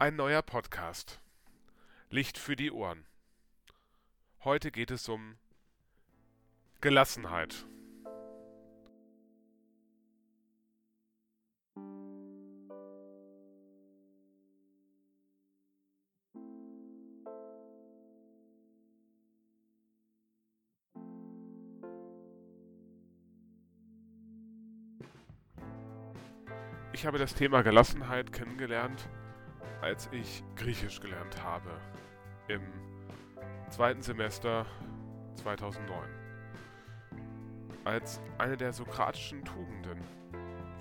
Ein neuer Podcast. Licht für die Ohren. Heute geht es um Gelassenheit. Ich habe das Thema Gelassenheit kennengelernt, als ich Griechisch gelernt habe. Im zweiten Semester 2009. Als eine der sokratischen Tugenden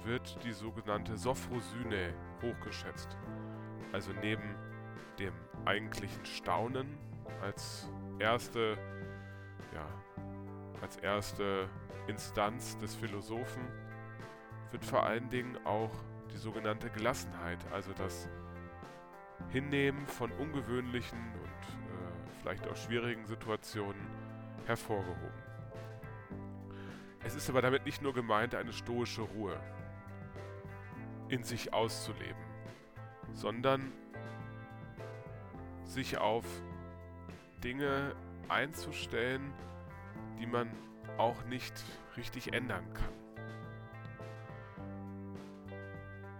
wird die sogenannte Sophrosyne hochgeschätzt. Also neben dem eigentlichen Staunen als erste, ja, als erste Instanz des Philosophen wird vor allen Dingen auch die sogenannte Gelassenheit, also das Hinnehmen von ungewöhnlichen und äh, vielleicht auch schwierigen Situationen hervorgehoben. Es ist aber damit nicht nur gemeint, eine stoische Ruhe in sich auszuleben, sondern sich auf Dinge einzustellen, die man auch nicht richtig ändern kann.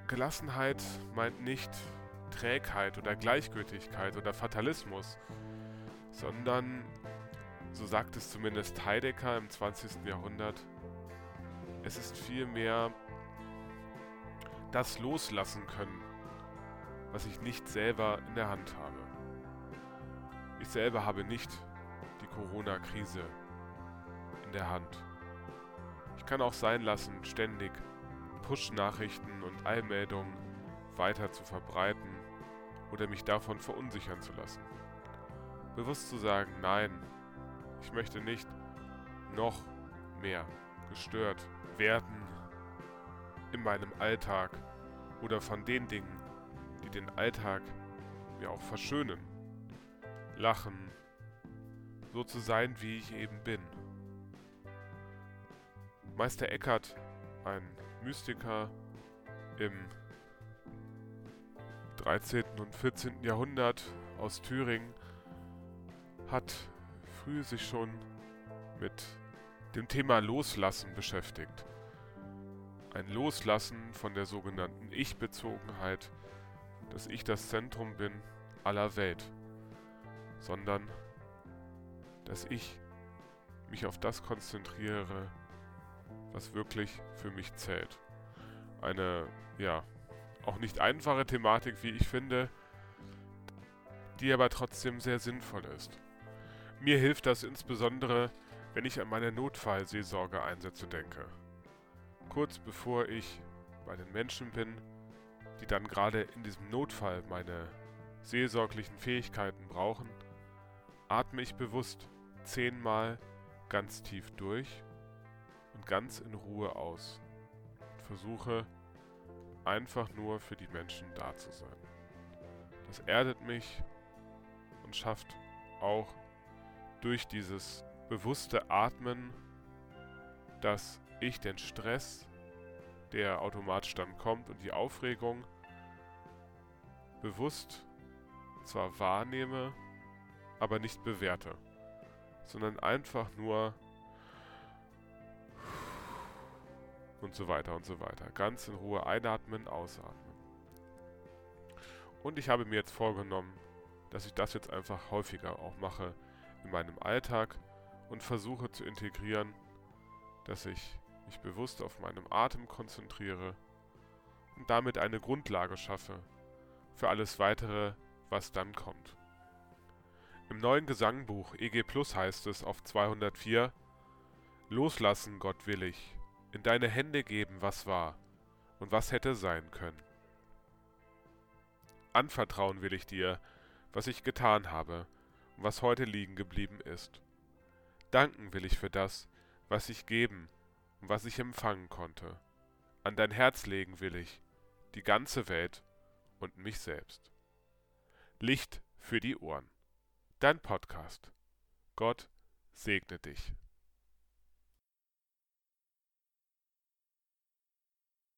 Gelassenheit meint nicht Trägheit oder Gleichgültigkeit oder Fatalismus, sondern, so sagt es zumindest Heidegger im 20. Jahrhundert, es ist vielmehr das Loslassen können, was ich nicht selber in der Hand habe. Ich selber habe nicht die Corona-Krise in der Hand. Ich kann auch sein lassen, ständig Push-Nachrichten und Allmeldungen weiter zu verbreiten oder mich davon verunsichern zu lassen. Bewusst zu sagen, nein, ich möchte nicht noch mehr gestört werden in meinem Alltag oder von den Dingen, die den Alltag mir auch verschönen. Lachen, so zu sein, wie ich eben bin. Meister Eckhart, ein Mystiker im 13. und 14. Jahrhundert aus Thüringen hat früh sich schon mit dem Thema Loslassen beschäftigt. Ein Loslassen von der sogenannten Ich-Bezogenheit, dass ich das Zentrum bin aller Welt, sondern dass ich mich auf das konzentriere, was wirklich für mich zählt. Eine, ja, auch nicht einfache Thematik, wie ich finde, die aber trotzdem sehr sinnvoll ist. Mir hilft das insbesondere, wenn ich an meine Notfallseelsorge-Einsätze denke. Kurz bevor ich bei den Menschen bin, die dann gerade in diesem Notfall meine seelsorglichen Fähigkeiten brauchen, atme ich bewusst zehnmal ganz tief durch und ganz in Ruhe aus und versuche einfach nur für die Menschen da zu sein. Das erdet mich und schafft auch durch dieses bewusste Atmen, dass ich den Stress, der automatisch dann kommt und die Aufregung bewusst zwar wahrnehme, aber nicht bewerte, sondern einfach nur und so weiter und so weiter. Ganz in Ruhe einatmen, ausatmen. Und ich habe mir jetzt vorgenommen, dass ich das jetzt einfach häufiger auch mache in meinem Alltag und versuche zu integrieren, dass ich mich bewusst auf meinem Atem konzentriere und damit eine Grundlage schaffe für alles weitere, was dann kommt. Im neuen Gesangbuch EG Plus heißt es auf 204 Loslassen, Gott will ich, in deine Hände geben, was war und was hätte sein können. Anvertrauen will ich dir, was ich getan habe und was heute liegen geblieben ist. Danken will ich für das, was ich geben und was ich empfangen konnte. An dein Herz legen will ich die ganze Welt und mich selbst. Licht für die Ohren. Dein Podcast. Gott segne dich.